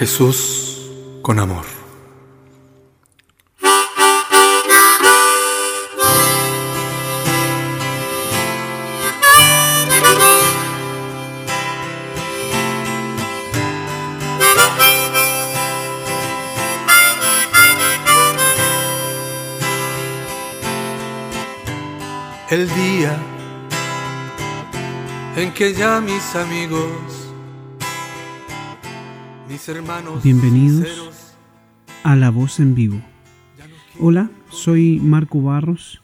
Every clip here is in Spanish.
Jesús con amor. El día en que ya mis amigos, Bienvenidos a La Voz en Vivo. Hola, soy Marco Barros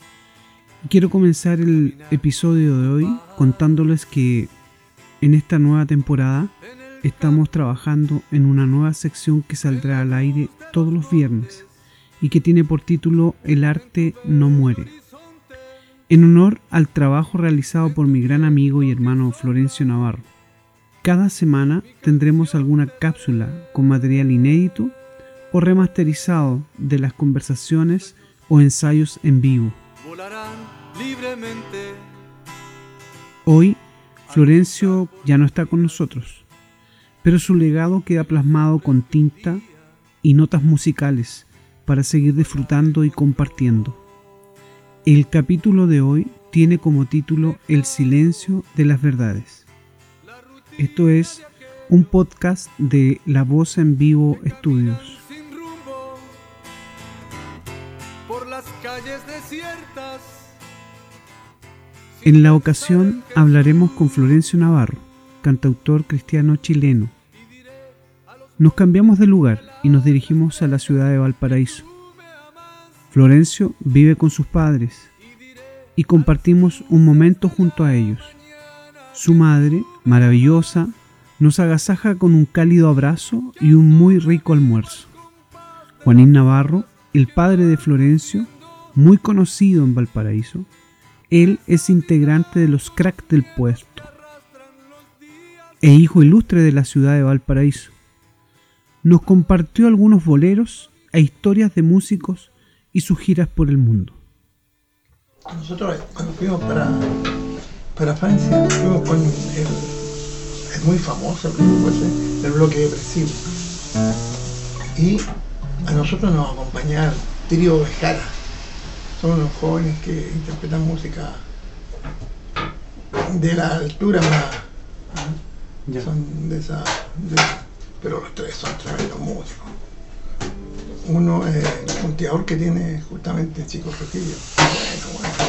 y quiero comenzar el episodio de hoy contándoles que en esta nueva temporada estamos trabajando en una nueva sección que saldrá al aire todos los viernes y que tiene por título El arte no muere. En honor al trabajo realizado por mi gran amigo y hermano Florencio Navarro. Cada semana tendremos alguna cápsula con material inédito o remasterizado de las conversaciones o ensayos en vivo. Hoy Florencio ya no está con nosotros, pero su legado queda plasmado con tinta y notas musicales para seguir disfrutando y compartiendo. El capítulo de hoy tiene como título El silencio de las verdades. Esto es un podcast de La Voz en Vivo Estudios. por las calles desiertas. En la ocasión hablaremos con Florencio Navarro, cantautor cristiano chileno. Nos cambiamos de lugar y nos dirigimos a la ciudad de Valparaíso. Florencio vive con sus padres y compartimos un momento junto a ellos. Su madre, maravillosa, nos agasaja con un cálido abrazo y un muy rico almuerzo. Juanín Navarro, el padre de Florencio, muy conocido en Valparaíso, él es integrante de los cracks del puesto e hijo ilustre de la ciudad de Valparaíso. Nos compartió algunos boleros e historias de músicos y sus giras por el mundo. Nosotros cuando fuimos para, para Francia, fuimos con el, es muy famoso el el bloque depresivo. Y a nosotros nos acompañaba el trío Bejara. Son unos jóvenes que interpretan música de la altura más. Son de esa. de- pero los tres son tremendos músicos. Uno es el punteador que tiene justamente Chico Trujillo. Bueno, bueno.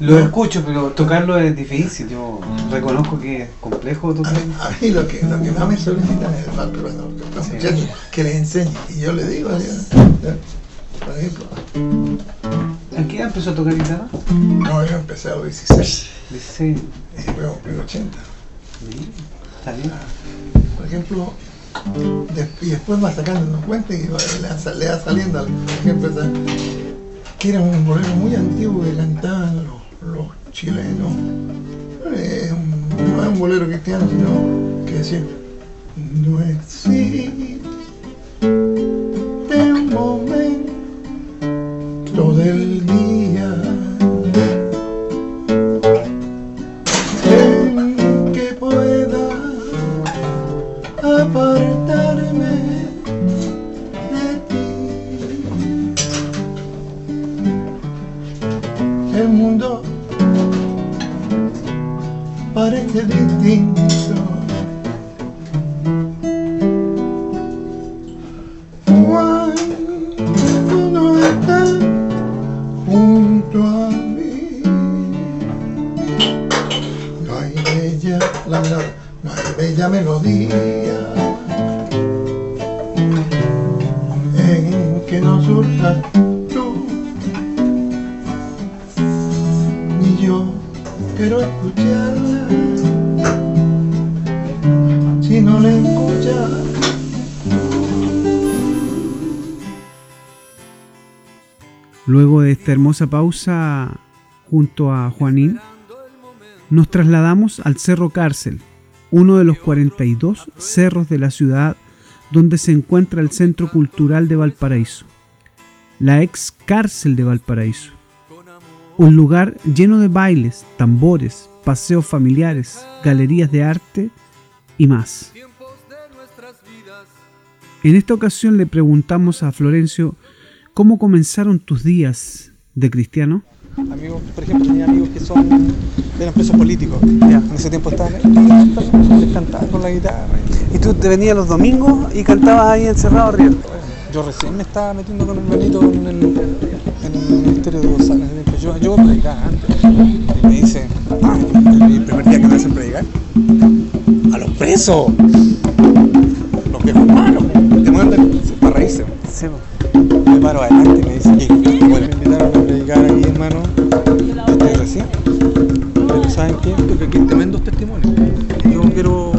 Lo escucho, pero tocarlo es difícil. Yo reconozco que es complejo A tocar. a mí lo, que, lo que más me solicitan es el rap peruano, los Sí. muchachos que les enseñe. Y yo le digo, yo, por ejemplo, ¿En qué edad empezó a tocar guitarra? no, yo empecé a los 16 16. y después cumplí los 80. Sí, Está bien. Por ejemplo, de- y después va sacando unos cuentos y le, va, le va saliendo, al- por ejemplo, esa- que era un bolero muy antiguo que cantaban los, los chilenos. No es, un, no es un bolero cristiano, sino que decía, no existe un Luego de esta hermosa pausa junto a Juanín, nos trasladamos al Cerro Cárcel, uno de los 42 cerros de la ciudad donde se encuentra el Centro Cultural de Valparaíso, la ex cárcel de Valparaíso. Un lugar lleno de bailes, tambores, paseos familiares, galerías de arte y más. En esta ocasión le preguntamos a Florencio cómo comenzaron tus días de cristiano. Amigos, por ejemplo, tenía amigos que son eran presos políticos. En ese tiempo estaban les cantaba con la guitarra. ¿Y tú te venías los domingos y cantabas ahí encerrado arriba? Yo recién me estaba metiendo con el Benito en el, en el ministerio de González. Yo, yo predicaba antes. Y me dice, ah, el, primer día que me hacen predicar, a los presos, los viejos malos, te mandan para reírse. Sí, paro adelante y me dice, ¿qué? Bueno, me invitaron a predicar aquí, hermano, desde recién. Pero ¿saben qué? Porque aquí hay tremendos testimonios. Yo quiero...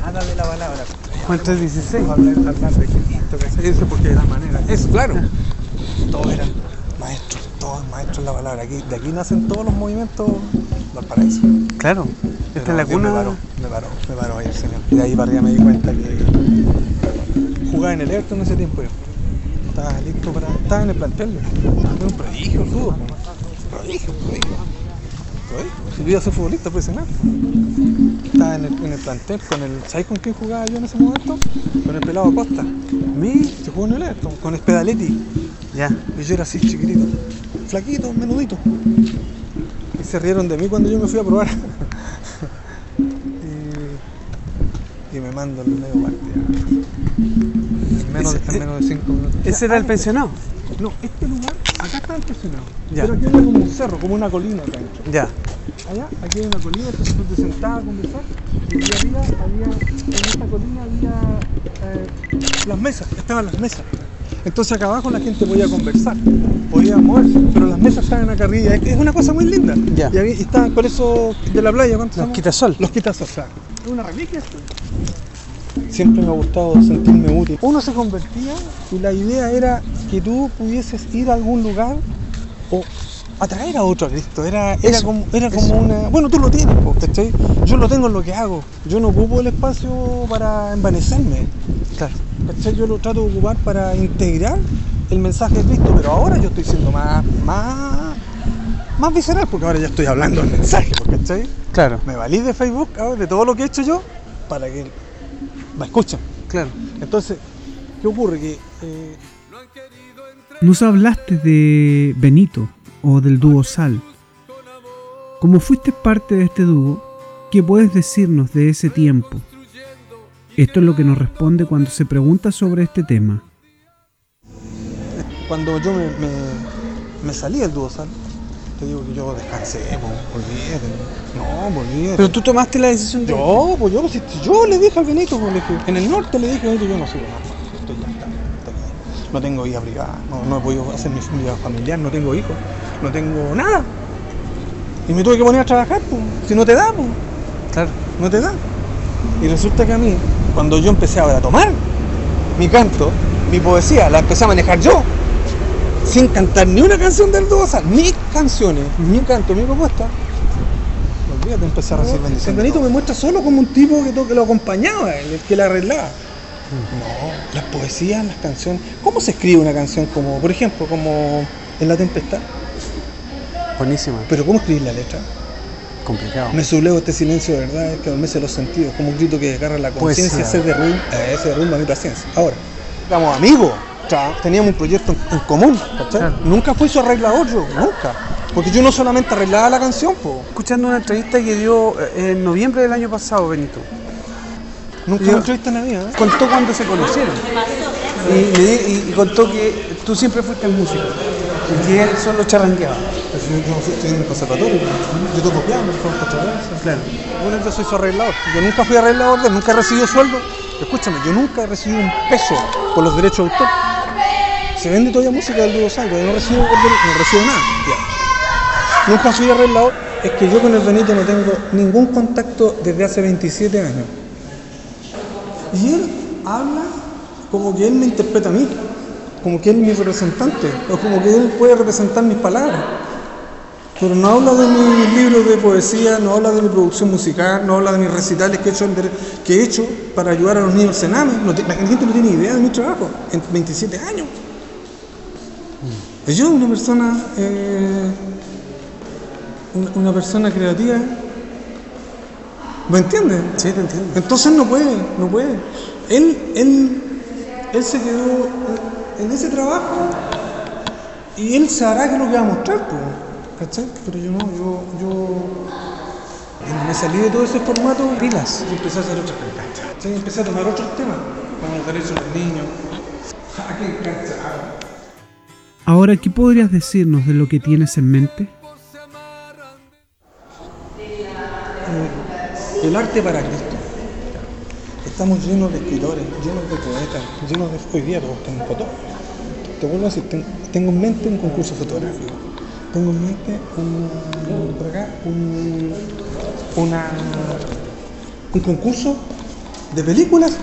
Nada de la palabra. ¿Cuánto es 16? Hablar, hablar de Cristo. Eso porque de la manera. Eso, claro. Todos eran maestros, todos maestros en la palabra. Aquí, de aquí nacen todos los movimientos del paraíso. Claro. Esta es la Dios Me cuna. paró, me paró, me paró ahí el Señor. Y de ahí para arriba me di cuenta que jugaba en el Everton en ese tiempo. yo. Estaba listo para. Estaba en el plantel. Era un prodigio el fútbol. Prodigio, prodigio. Prodigio. Si yo iba a ser futbolista profesional. Estaba en el, en el plantel con el. ¿Sabes con quién jugaba yo en ese momento? Con el pelado Costa. Mi. Se jugó en el Everton, con Spedaletti. Ya. Y yo era así chiquitito, flaquito, menudito. Y se rieron de mí cuando yo me fui a probar. y, y me mandan el medio cinco minutos. Ese era el pensionado. No, este lugar, acá está impresionado. Ya. Pero aquí había como un cerro, como una colina acá. Ya. Allá, aquí hay una colina, entonces te sentabas a conversar y aquí arriba había, en esta colina había eh, las mesas, estaban las mesas. Entonces acá abajo la gente podía conversar, podía moverse, pero las mesas estaban acá arriba. Es una cosa muy linda. Ya. Y, había- y estaban con eso de la playa, ¿cuántos Los quitasol. Los quitasol, claro. Es una reliquia esto. Siempre me ha gustado sentirme útil. Uno se convertía y la idea era que tú pudieses ir a algún lugar o atraer a otro a Cristo. Era, era, Eso, como, era eso. como una. Bueno, tú lo tienes, ¿cachai? Yo lo tengo en lo que hago. Yo no ocupo el espacio para envanecerme. Claro. ¿cachai? Yo lo trato de ocupar para integrar el mensaje de Cristo, pero ahora yo estoy siendo más, más, más visceral porque ahora ya estoy hablando el mensaje, ¿cachai? Claro. Me valí de Facebook, de todo lo que he hecho yo, para que me escuchen. Claro. Entonces, ¿qué ocurre? Que eh, Nos hablaste de Benito o del dúo Sal. Como fuiste parte de este dúo, ¿qué puedes decirnos de ese tiempo? Esto es lo que nos responde cuando se pregunta sobre este tema. cuando yo me, me, me salí del dúo sal, te digo que yo descansé, po, olvídate. No, pues olvídate. Pero tú tomaste la decisión de. Yo, pues yo, si- yo le dije al Benito, pues, le dije, en el norte le dije, Benito, yo no sirvo más, estoy ya está. No tengo vida privada, no, no he podido hacer mi vida familiar, no tengo hijos, no tengo nada. Y me tuve que poner a trabajar, pues, si no te da, pues, Claro. no te da. Y resulta que a mí, cuando yo empecé a tomar mi canto, mi poesía, la empecé a manejar yo, sin cantar ni una canción del dúo, Sal, ni canciones, ni canto, mi propuesta. Olvídate, empecé a recibir bendiciones. Benito me muestra solo como un tipo que, que lo acompañaba, el que le arreglaba. No, las poesías, las canciones. ¿Cómo se escribe una canción como, por ejemplo, como En la tempestad? Buenísima. Pero ¿cómo escribir la letra? Complicado. Me sublevo este silencio de verdad que adormece los sentidos, como un grito que desgarra la conciencia, ese derrumba, eh, ese derrumba mi paciencia. Ahora, éramos amigos, teníamos un proyecto en, en común. Nunca fui su arreglador yo, nunca. Porque yo no solamente arreglaba la canción, po. Escuchando una entrevista que dio eh, en noviembre del año pasado, Benito. Nunca me entrevista en la vida, ¿eh? Contó cuando se conocieron. Y, contó que tú siempre fuiste músico. Y que él solo charranqueaba. Yo, estoy en el conservatorio, yo toco piano, toco contrabajo. Claro. Bueno, yo soy su arreglador. Yo nunca fui arreglador nunca he recibido sueldo. Escúchame, yo nunca he recibido un peso por los derechos de autor. Se vende todavía música del dúo Salvo, yo no recibo, no recibo nada. ya. Nunca fui arreglador. Es que yo con el Benito no tengo ningún contacto desde hace 27 años. Y él habla como que él me interpreta a mí, como que él es mi representante, o como que él puede representar mis palabras. Pero no habla de mis libros de poesía, no habla de mi producción musical, no habla de mis recitales que he hecho, para ayudar a los niños del Sename. La gente no tiene idea de mi trabajo en 27 años. Yo, una persona, eh, una, persona creativa, ¿Me entiendes? Sí, te entiendo. Entonces no puede, no puede. Él, él, él se quedó en ese trabajo y él sabrá que es lo que va a mostrar, pues, ¿cachai? Pero yo no, yo, yo me salí de todo ese formato, pilas, y empecé a hacer otras. ¿cachai? Empecé a tomar otros temas, como los derechos de los niños. ¡Ah, qué encantado! Ahora, ¿qué podrías decirnos de lo que tienes en mente? El arte para Cristo. Estamos llenos de escritores, llenos de poetas, llenos de hoy día todos tengo fotógrafos. Te vuelvo a decir, ten- tengo en mente un concurso fotográfico. Tengo en mente un, por acá, un, una, un concurso de películas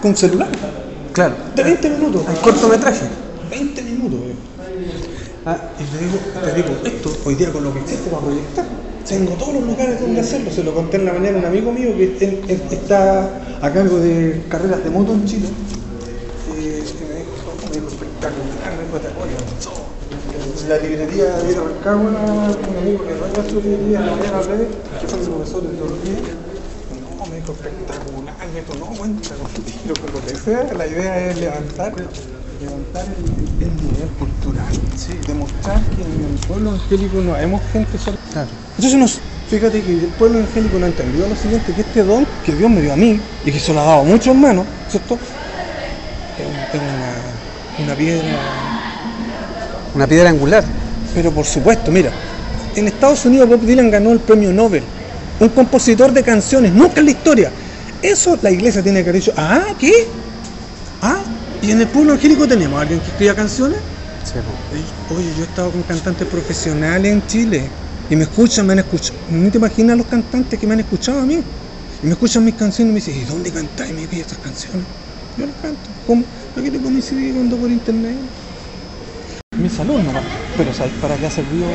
con celular. Claro. De 20 minutos. Hay cortometraje. 20 minutos. Ah, y te digo, te digo, esto hoy día con lo que existe para proyectar, tengo todos los lugares donde hacerlo. Se lo conté en la mañana a un amigo mío que él- él está a cargo de carreras de moto en Chile. Eh, me dijo, me dijo, espectacular, me dijo, te. La librería de Rancagua, un amigo que dueña su librería, la mañana hablé, que fue mi profesor de teología. No, me dijo espectacular, me dijo, no, cuenta contigo, con lo que sea, la idea es levantar, levantar el, el nivel cultural, sí, demostrar que en el pueblo evangélico no hemos gente. Claro. Entonces nos, fíjate que el pueblo evangélico no ha entendido lo siguiente, que este don que Dios me dio a mí y que se lo ha dado a muchos hermanos, ¿cierto? Es una, una piedra Una piedra angular. pero por supuesto, mira, en Estados Unidos Bob Dylan ganó el premio Nobel, un compositor de canciones, nunca en la historia. Eso la iglesia tiene que haber dicho, ah, ¿qué? Y en el pueblo angélico tenemos a alguien que escriba canciones. Sí. Oye, yo he estado con cantantes profesionales en Chile y me escuchan, me han escuchado. No te imaginas los cantantes que me han escuchado a mí. Y me escuchan mis canciones y me dicen, ¿y dónde cantáis? Y me piden estas canciones. Yo las canto. ¿Cómo? Aquí tengo mi CD cuando por internet. Mi salud nomás. Pero ¿sabes para qué ha servido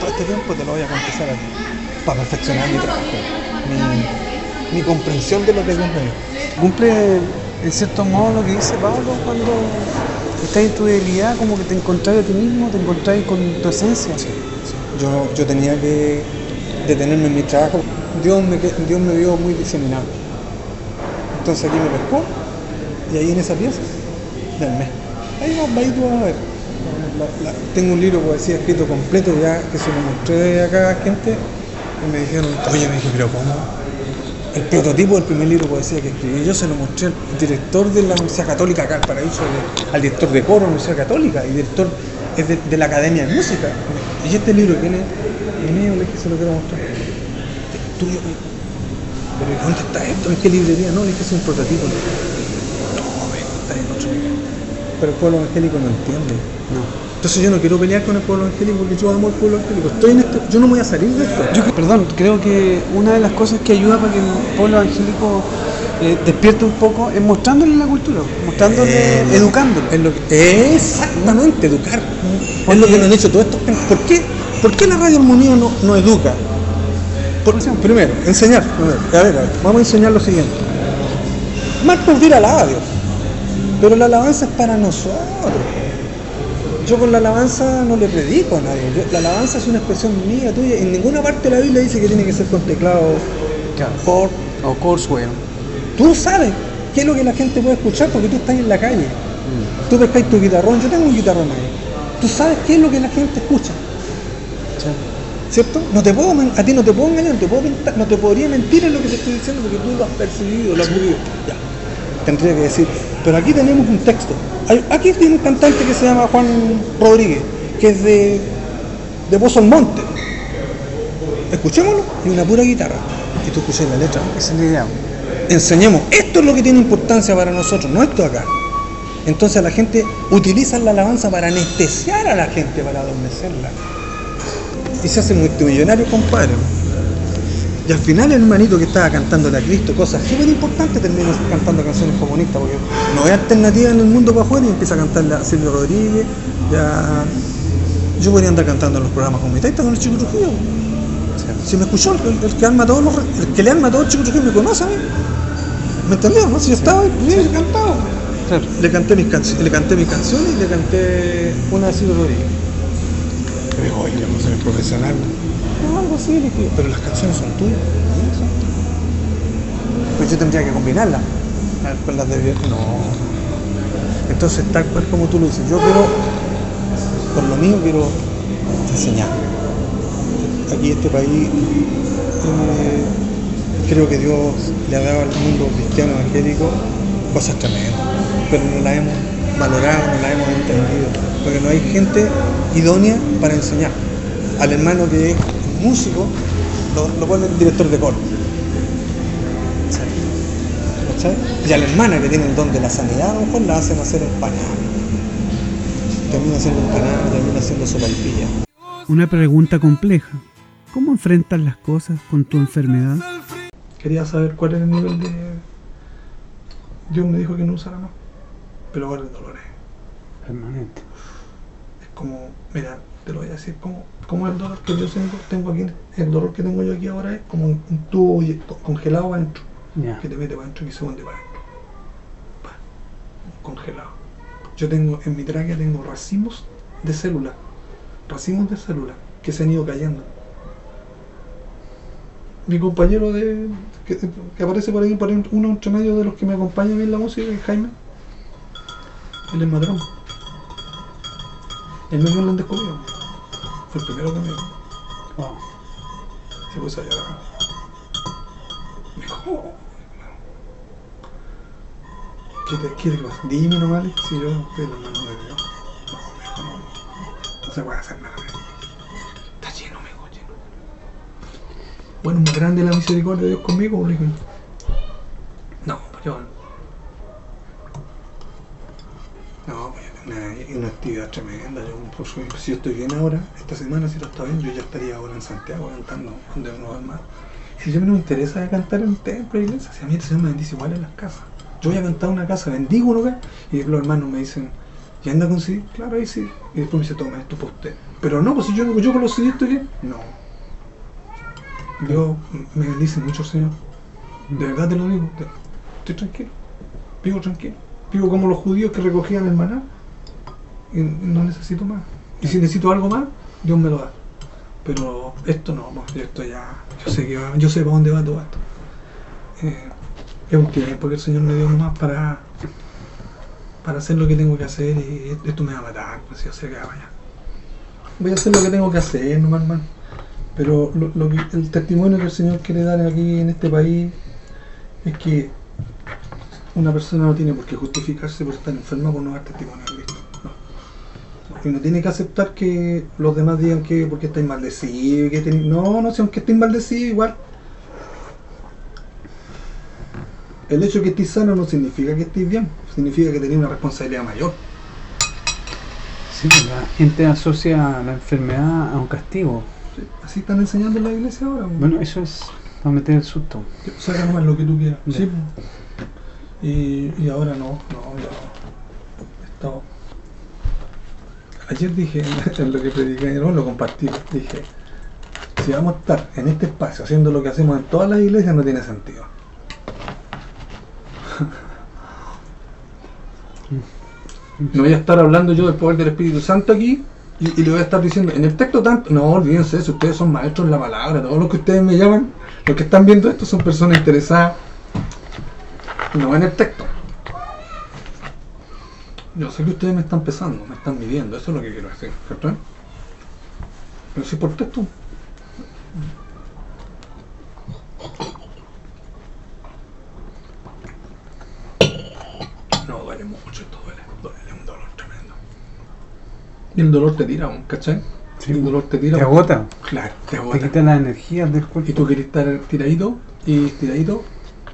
todo este tiempo? Te lo voy a confesar a ti. Para perfeccionar mi trabajo. Mi, mi comprensión de lo que Dios me dio. Cumple en cierto modo lo que dice Pablo cuando estás en tu debilidad, como que te encontrás a ti mismo, te encontrás con tu esencia. Yo, yo tenía que detenerme en mi trabajo. Dios me, Dios me vio muy diseminado. Entonces aquí me pescó y ahí en esa pieza del mes. Ahí vas, ahí tú vas a ver. Tengo un libro de poesía escrito completo ya que se lo mostré acá a gente y me dijeron, oye, me dije, pero ¿cómo? El prototipo del primer libro de poesía que escribí, yo se lo mostré al director de la Universidad Católica acá, al paraíso, al director de coro de la Universidad Católica, y director es de, la Academia de Música. ¿Y este libro? Es mío, le dije, se lo quiero mostrar. Es tuyo, dijo. Pero ¿y ¿dónde está esto? ¿En qué librería? No, le dije, es un prototipo. No, está en otro lugar. Pero el pueblo evangélico no entiende. No. Entonces yo no quiero pelear con el pueblo evangélico porque yo amo al pueblo evangélico. Estoy en este, yo no voy a salir de esto. Yo, perdón, creo que una de las cosas que ayuda para que el pueblo evangélico eh, despierte un poco es mostrándole la cultura, mostrándole, Eh, educándolo. Es lo que- exactamente, educar. Es lo que nos han hecho todos estos. ¿Por qué, ¿Por qué la radio armonía no, no educa? Por- primero, enseñar. A ver, a ver, vamos a enseñar lo siguiente. Marco Urdira alaba a Dios, pero la alabanza es para nosotros. Yo con la alabanza no le predico a nadie. Yo- la alabanza es una expresión mía, tuya. En ninguna parte de la Biblia dice que tiene que ser con teclado, Claro. por O Courseware. Tú sabes qué es lo que la gente puede escuchar porque tú estás en la calle. Mm. Tú pescáis tu guitarrón, yo tengo un guitarrón ahí. Tú sabes qué es lo que la gente escucha, Sí. ¿cierto? No te puedo, a ti no te puedo engañar, no te, puedo mentar- no te podría mentir en lo que te estoy diciendo porque tú lo has percibido, lo has vivido. Ya. Tendría que decir, pero aquí tenemos un texto. Hay- aquí tiene un cantante que se llama Juan Rodríguez, que es de, de Pozo al Monte. Escuchémoslo y una pura guitarra. Y tú escuchas la letra. Esa es la idea. enseñemos, esto es lo que tiene importancia para nosotros, no esto acá. Entonces la gente utiliza la alabanza para anestesiar a la gente, para adormecerla. Y se hace multimillonario, compadre. Y al final el hermanito que estaba cantándole a Cristo cosas súper importantes termina cantando canciones comunistas, porque no hay alternativa en el mundo para afuera y empieza a cantarle a Silvio Rodríguez, ya... Yo podría andar cantando en los programas comunistas con el Chico Trujillo. Si me escuchó, el, el que arma todos los, el que le arma todo el Chico Trujillo me conoce a mí. ¿Me entendió? ¿No? Si yo estaba ahí, yo cantaba. Claro. Le canté mis canciones, le canté mis canciones y le canté una de Silvio Rodríguez. Dijo, oye, yo no soy profesional. Algo así, pero las canciones son tuyas. Tuyas. yo tendría que combinarlas con las de. No. Entonces, tal cual como tú lo dices, yo quiero, por lo mío, quiero enseñar. Aquí este país, eh, creo que Dios le ha dado al mundo cristiano evangélico cosas tremendas, pero no las hemos valorado, no las hemos entendido, porque no hay gente idónea para enseñar. Al hermano que es músico, lo, lo pone el director de coro. ¿Cachai? Y a la hermana que tiene el don de la sanidad, a lo mejor la hacen hacer empanadas. Termina haciendo empanadas, termina haciendo sopaipilla. Una pregunta compleja. ¿Cómo enfrentas las cosas con tu enfermedad? Quería saber cuál era el nivel de. Dios me dijo que no usara más. Pero ahora el dolor es, Permanente. es como. Mira, te lo voy a decir. Como, como el dolor que yo tengo, tengo aquí. El dolor que tengo yo aquí ahora es como un, un tubo congelado adentro. Ya. Que te mete para adentro y se hunde para adentro. Pa, Congelado. Yo tengo, en mi tráquea tengo racimos de células. Racimos de células que se han ido cayendo. Mi compañero de que, que aparece por ahí, por ahí, uno entre medio de los que me acompañan en la música, es Jaime. Él es madrón. Él me vio en Londres conmigo. Fue el primero que me vio. Wow. Se puso a llorar. Me dijo, "Oh, ¿qué te, pasa? Dime nomás, si yo estoy en la mano de Dios. No, me dijo, no, no, se puede hacer nada. dijo. Está lleno, me dijo, lleno. Bueno, muy grande la misericordia de Dios conmigo, le. No, pues yo. No, pues una, actividad tremenda. Yo, por su- si yo estoy bien ahora, esta semana, si todo está bien, yo ya estaría ahora en Santiago cantando donde uno va más. Si yo no me interesa cantar en templo, iglesia, si a mí el Señor me bendice igual en las casas. Yo voy a cantar una casa, bendigo un lugar, y los hermanos me dicen, ¿y anda con CD? Claro, ahí sí. Y después me dice, toma, esto para usted. Pero no, pues si yo, yo con los CD estoy bien. No. Dios me bendice mucho, Señor. De verdad te lo digo. Estoy tranquilo. Vivo tranquilo. Vivo como los judíos que recogían el maná. No necesito más. Y si necesito algo más, Dios me lo da. Pero esto no, pues, esto ya. Yo sé que va- yo sé para dónde va todo esto. Eh, es un tiempo que el Señor me dio nomás para, para hacer lo que tengo que hacer y esto me va a matar, pues yo sé que va allá. Voy a hacer lo que tengo que hacer nomás, hermano. Pero lo, el testimonio que el Señor quiere dar aquí en este país es que una persona no tiene por qué justificarse por estar enferma por no dar testimonio de. Y no tiene que aceptar que los demás digan que porque estáis maldecidos, que ten- no, no, si aunque estéis maldecidos igual. El hecho de que estéis sanos no significa que estéis bien, significa que tenéis una responsabilidad mayor. Sí, pues la gente asocia la enfermedad a un castigo. Sí, Así están enseñando en la iglesia ahora. po. Bueno, eso es para meter el susto. Saca nomás lo que tú quieras. Sí, po. y, y ahora no, no, ya. He estado- Ayer dije, en lo que prediqué, no lo compartí, dije, si vamos a estar en este espacio haciendo lo que hacemos en todas las iglesias, no tiene sentido. No voy a estar hablando yo del poder del Espíritu Santo aquí y, y le voy a estar diciendo, en el texto tanto, no olvídense eso, ustedes son maestros en la palabra, todos los que ustedes me llaman, los que están viendo esto son personas interesadas, no en el texto. Yo sé que ustedes me están pesando, me están midiendo, eso es lo que quiero decir, ¿cierto? Pero si por texto. No, duele mucho, esto duele, duele un dolor tremendo. Y el dolor te tira ¿cachai? Sí, el dolor te tira. Te agota. Claro, te Te agota. quita las energías del Y cuerpo. tú querés estar tiradito y tiradito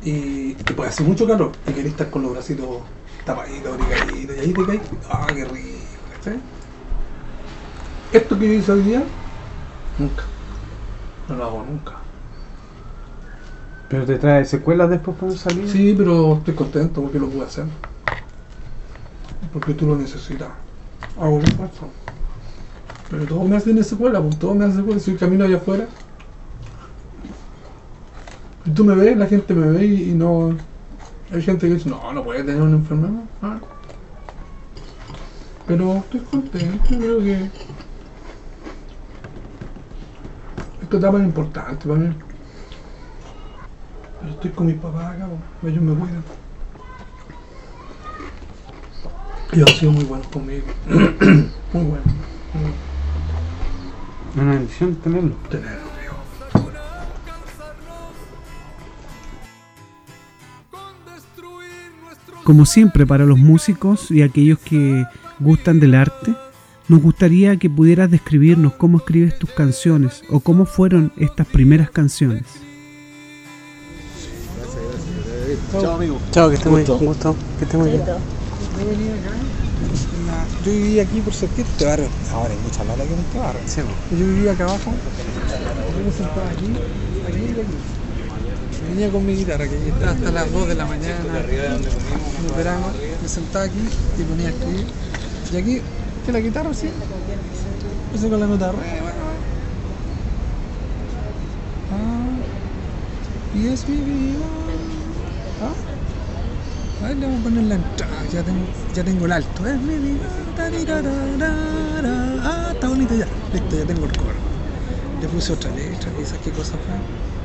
y te puede hacer mucho calor y querés estar con los bracitos tapaditos, abrigaditos y ahí te caes. ¡Ah, qué rico! ¿cachai? Esto que yo hice hoy día, nunca. No lo hago nunca. Pero te trae secuelas después cuando salís. Sí, pero estoy contento porque lo pude hacer. Porque tú lo necesitas. Hago un esfuerzo. Pero todo me hace en escuela, pues todo me hace secuela. Si camino allá afuera. Y tú me ves, la gente me ve y, y no. Hay gente que dice, no, no puede tener una enfermedad. Ah. Pero estoy contento, creo que. Esta etapa es importante para mí. Pero estoy con mis papás acá, ellos me cuidan. Ellos han sido muy buenos conmigo. muy buenos. Muy Una bendición tenerlo. tenerlos, Como siempre, para los músicos y aquellos que gustan del arte, nos gustaría que pudieras describirnos cómo escribes tus canciones o cómo fueron estas primeras canciones. Chao, amigo. Chao, que esté muy Gusto. bien. Gusto. Que esté muy bien. Yo vivía aquí por cerquita este barrio. Ahora hay mucha lata aquí en este barrio. Sí. Yo vivía acá abajo. Yo me sentaba aquí, aquí y aquí. Venía con mi guitarra, que estaba hasta las 2 de la mañana. En el verano. Me sentaba aquí y ponía a escribir. Y aquí, que la guitarra sí. Empecé con la nota re, bueno. Ah, y es mi vida. Ah. A ver, le vamos a poner la entrada, ya tengo, ya tengo el alto. Es mi vida. Ah, está bonito ya. Listo, ya tengo el coro. Le puse otra letra, quizás qué cosa fue.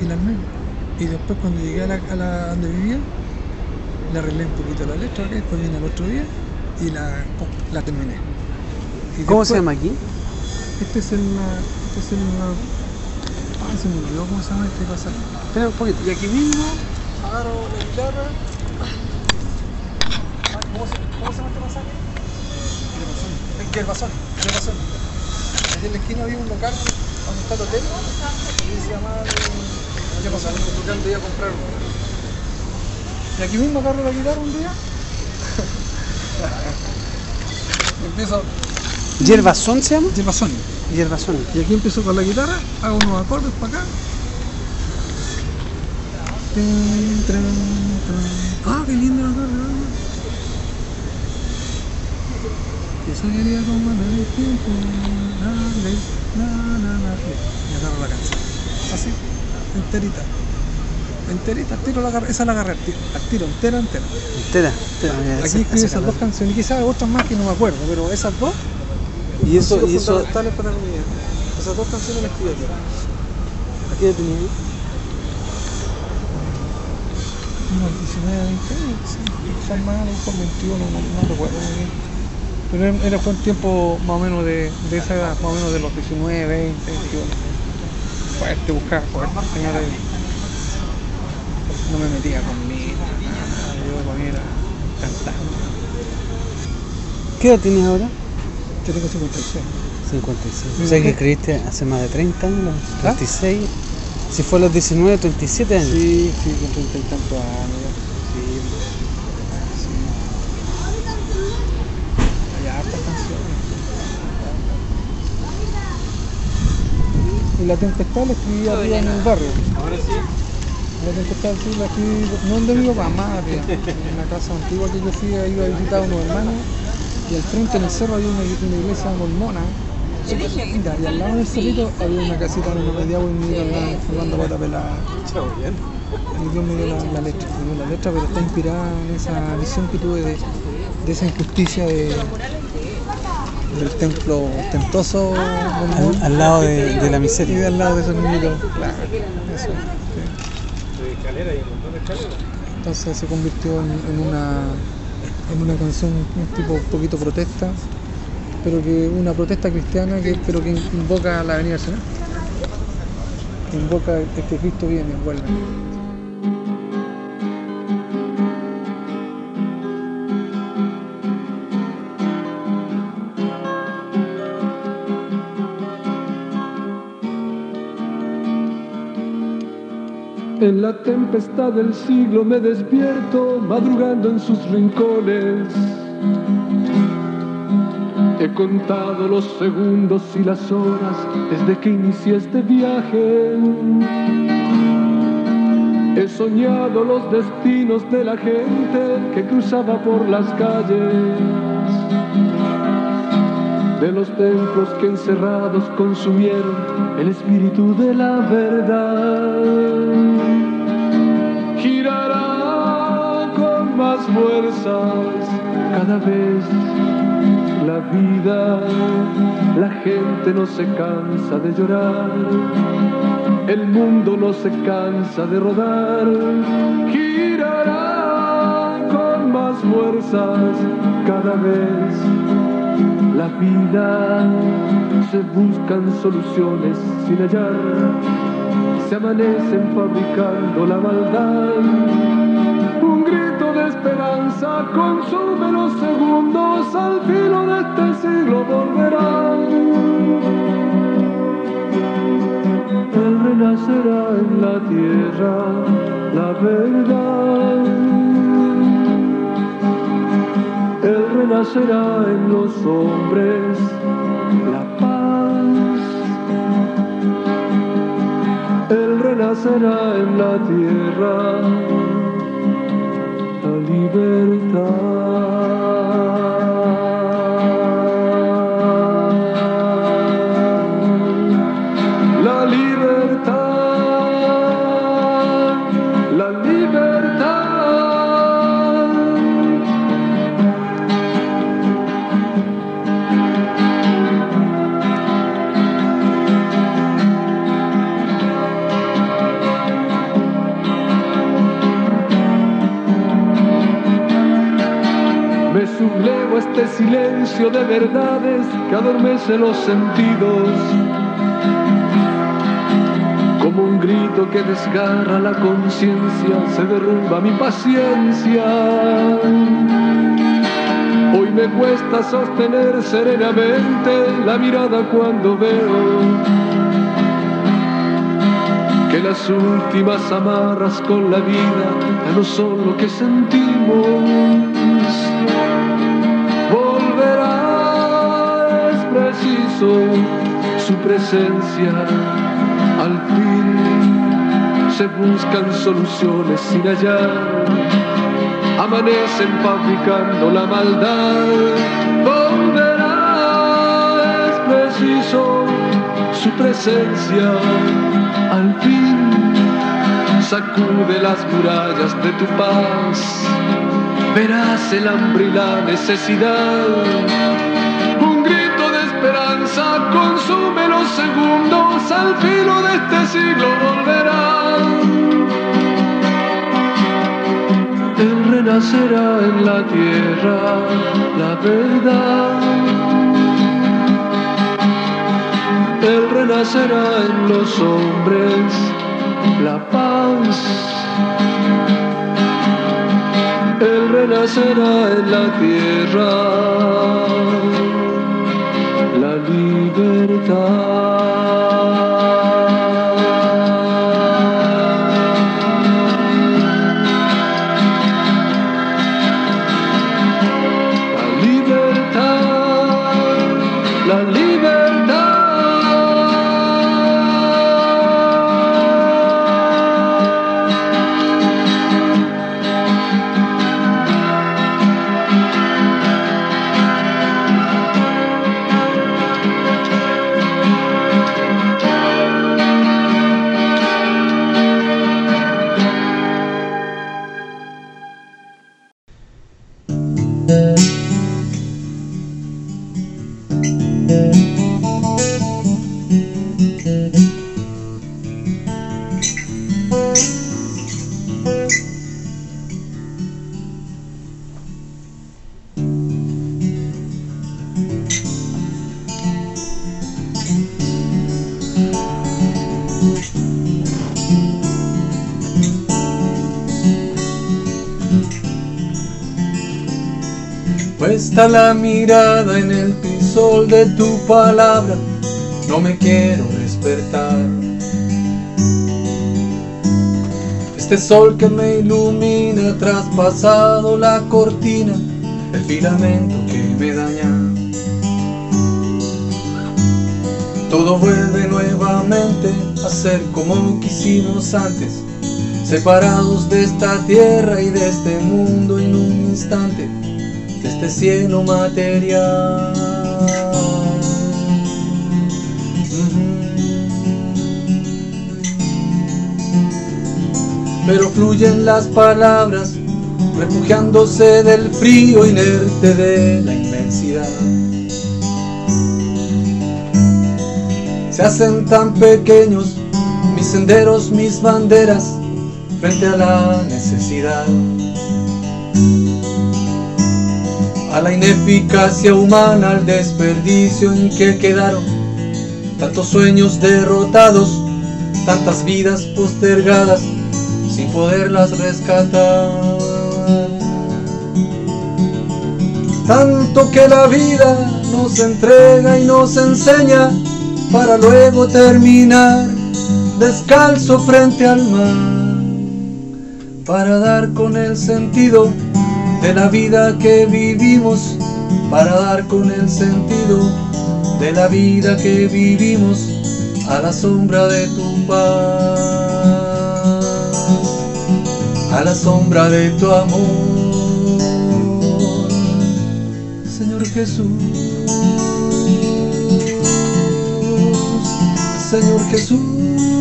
Y la armé. Y después cuando llegué a la, a la donde vivía, le arreglé un poquito la letra, ¿ok? después vine al otro día y la, la terminé. Y ¿Cómo después- se llama aquí? Este es el. Este es el. Ah, se me olvidó cómo se llama este pasaje. Espera un poquito. Y aquí mismo agarro la guitarra. ¿Cómo se, cómo se llama este pasaje? Yerbazón. Yerbazón. Allí en la esquina había un local donde está el hotel y se llama Yerbazón. Porque antes iba a comprar uno. Y aquí mismo agarro la guitarra un día. empiezo. ¿Yerbazón se llama? Yerbazón. Yerbazón. Y aquí empiezo con la guitarra, hago unos acordes para acá. Ah, qué lindo. Y eso quería como en el tiempo. Na, le, na, na, na. Y agarro la canción. Así, enterita. Enterita, tiro la esa la agarré al tiro, al tiro, entera, entera. Entera. entera, ya, Aquí escribí esa esas dos canciones, y quizás otras más que no me acuerdo, pero esas dos Y eso, y eso, para vida. Esas dos canciones las escribí aquí. ¿a qué edad tenía ahí? Unos 19, 20 años, sí. Quizás más, mejor 21, no, no recuerdo muy bien. Pero era fue un tiempo más o menos de, de esa edad, más o menos de los 19, 20, 21. Fuerte buscar, fuerte tener ahí. No me metía con minas, nada, yo mí era cantando. ¿Qué edad tienes ahora? Yo tengo 56. 56. Mi O sea que escribiste hace más de 30 años, ¿Ah? 36. Si fue a los 19, 37 años. Sí, sí, con 30 y tantos años ya. Sí, sí. Hay hartas canciones. Y la tempestad la escribí arriba en el barrio. Ahora sí. La tempestad sí la escribí, no donde mi papá, más arriba. En una casa antigua que yo fui, ahí iba a visitar a unos hermanos. Y al frente en el cerro había una, una iglesia mormona. súper linda, Y al lado del cerrito había una casita donde me pedía y me iba jugando pata pelada. Y Dios me dio la, la letra, me dio la letra, pero está inspirada en esa visión que tuve de, de esa injusticia de, del templo ostentoso mormón Al, al lado de, de la y miseria. de al lado de esos niñitos. Claro, eso. sí. Entonces se convirtió en, en una en una canción un tipo un poquito protesta, pero que una protesta cristiana que pero que invoca la venida del Señor. Que invoca el que Cristo viene, vuelve. En la tempestad del siglo me despierto, madrugando en sus rincones. He contado los segundos y las horas desde que inicié este viaje. He soñado los destinos de la gente que cruzaba por las calles de los templos que encerrados consumieron el espíritu de la verdad. Fuerzas cada vez la vida, la gente no se cansa de llorar, el mundo no se cansa de rodar, girará con más fuerzas cada vez. La vida se buscan soluciones sin hallar, se amanecen fabricando la maldad. Consume los segundos, al filo de este siglo volverá. Él renacerá en la tierra la verdad. Él renacerá en los hombres la paz. Él renacerá en la tierra libertad. De verdades que adormece los sentidos. Como un grito que desgarra la conciencia, se derrumba mi paciencia. Hoy me cuesta sostener serenamente la mirada cuando veo que las últimas amarras con la vida ya no son lo que sentimos. Volverá, es preciso su presencia. Al fin se buscan soluciones sin hallar. Amanecen fabricando la maldad. Volverá, es preciso su presencia. Al fin sacude las murallas de tu paz. Verás el hambre y la necesidad. Un grito de esperanza consume los segundos. Al filo de este siglo volverá. Él renacerá en la tierra la verdad. Él renacerá en los hombres la paz. Renacerá en la tierra la libertad. Puesta la mirada en el crisol de tu palabra, no me quiero despertar. Este sol que me ilumina, traspasado la cortina, el filamento que me daña. Todo vuelve nuevamente a ser como quisimos antes, separados de esta tierra y de este mundo en un instante este cielo material. Pero fluyen las palabras, refugiándose del frío inerte de la inmensidad. Se hacen tan pequeños mis senderos, mis banderas, frente a la necesidad, a la ineficacia humana, al desperdicio en que quedaron tantos sueños derrotados, tantas vidas postergadas, sin poderlas rescatar. Tanto que la vida nos entrega y nos enseña para luego terminar descalzo frente al mar, para dar con el sentido de la vida que vivimos, para dar con el sentido de la vida que vivimos a la sombra de tu paz, a la sombra de tu amor, Señor Jesús. Señor Jesús.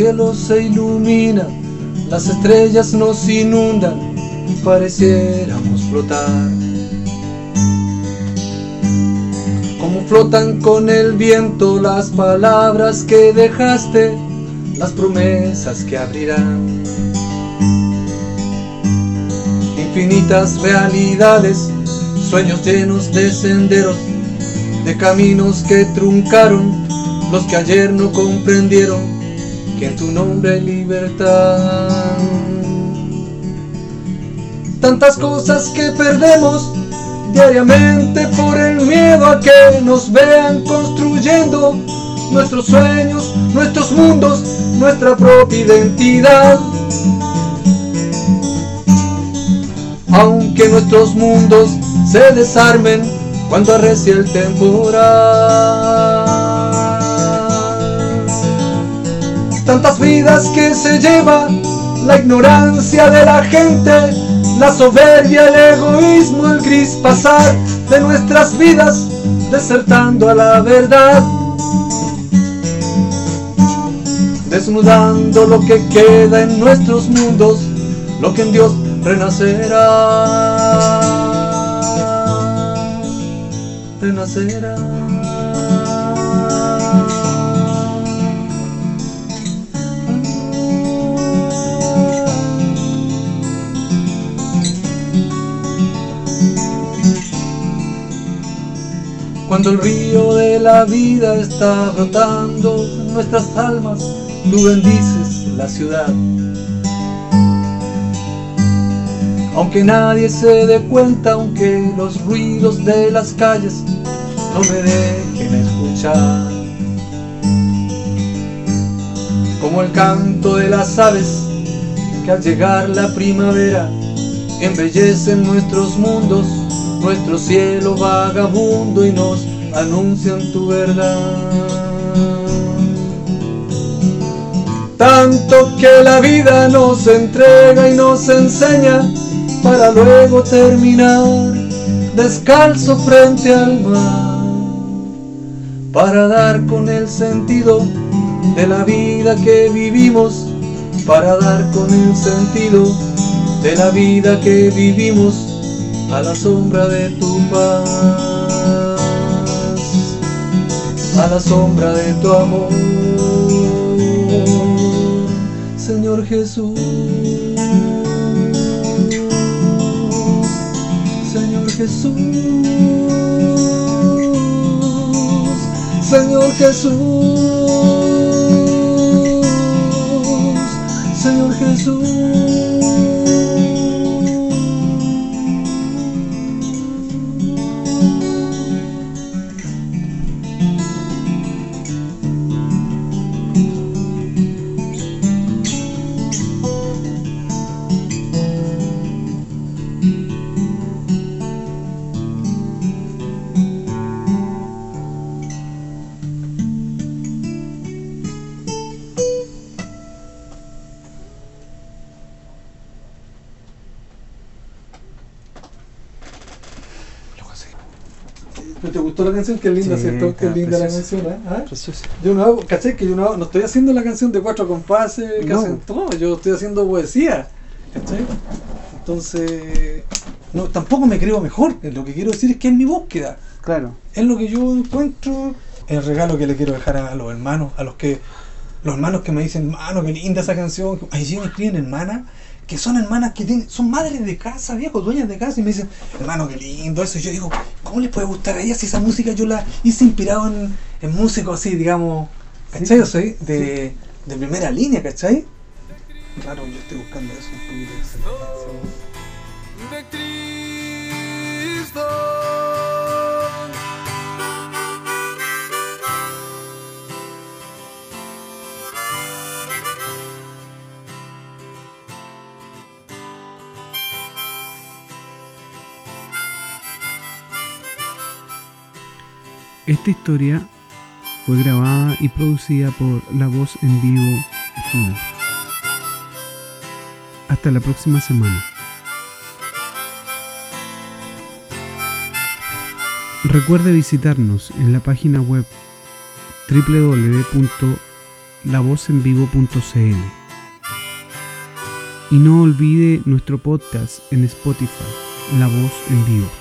Cielo se ilumina, las estrellas nos inundan y pareciéramos flotar. Como flotan con el viento las palabras que dejaste, las promesas que abrirán. Infinitas realidades, sueños llenos de senderos, de caminos que truncaron, los que ayer no comprendieron que en tu nombre libertad. Tantas cosas que perdemos diariamente por el miedo a que nos vean construyendo nuestros sueños, nuestros mundos, nuestra propia identidad. Aunque nuestros mundos se desarmen cuando arrecie el temporal. Tantas vidas que se lleva la ignorancia de la gente, la soberbia, el egoísmo, el gris pasar de nuestras vidas, desertando a la verdad, desnudando lo que queda en nuestros mundos, lo que en Dios renacerá, renacerá. Cuando el río de la vida está brotando nuestras almas, tú bendices la ciudad. Aunque nadie se dé cuenta, aunque los ruidos de las calles no me dejen escuchar. Como el canto de las aves que al llegar la primavera embellecen nuestros mundos nuestro cielo vagabundo y nos anuncian tu verdad. Tanto que la vida nos entrega y nos enseña para luego terminar descalzo frente al mar, para dar con el sentido de la vida que vivimos, para dar con el sentido de la vida que vivimos a la sombra de tu paz, a la sombra de tu amor, Señor Jesús, Señor Jesús, Señor Jesús, canción? Qué linda, Sí, ¿cierto? Qué linda la preciosa. canción, ¿eh? ¿Ah? Precioso. Yo no hago, ¿cachai? Que yo no, hago- no estoy haciendo la canción de cuatro compases No. hacen yo estoy haciendo poesía, ¿cachai? Entonces, no, tampoco me creo mejor, lo que quiero decir es que es mi búsqueda, Claro. es lo que yo encuentro, el regalo que le quiero dejar a los hermanos, a los que, los hermanos que me dicen, hermano, qué linda esa canción, ahí sí me escriben hermanas, que son hermanas que tienen, son madres de casa, viejo, dueñas de casa, y me dicen, hermano, qué lindo eso, y yo digo, ¿cómo les puede gustar a ellas si esa música yo la hice inspirado en, en músicos así, digamos, ¿cachai? Sí, O sea, de, de primera línea, ¿cachai? Claro, yo estoy buscando eso un poquito. Esta historia fue grabada y producida por La Voz en Vivo Estudio. Hasta la próxima semana. Recuerde visitarnos en la página web www.lavozenvivo.cl y no olvide nuestro podcast en Spotify, La Voz en Vivo.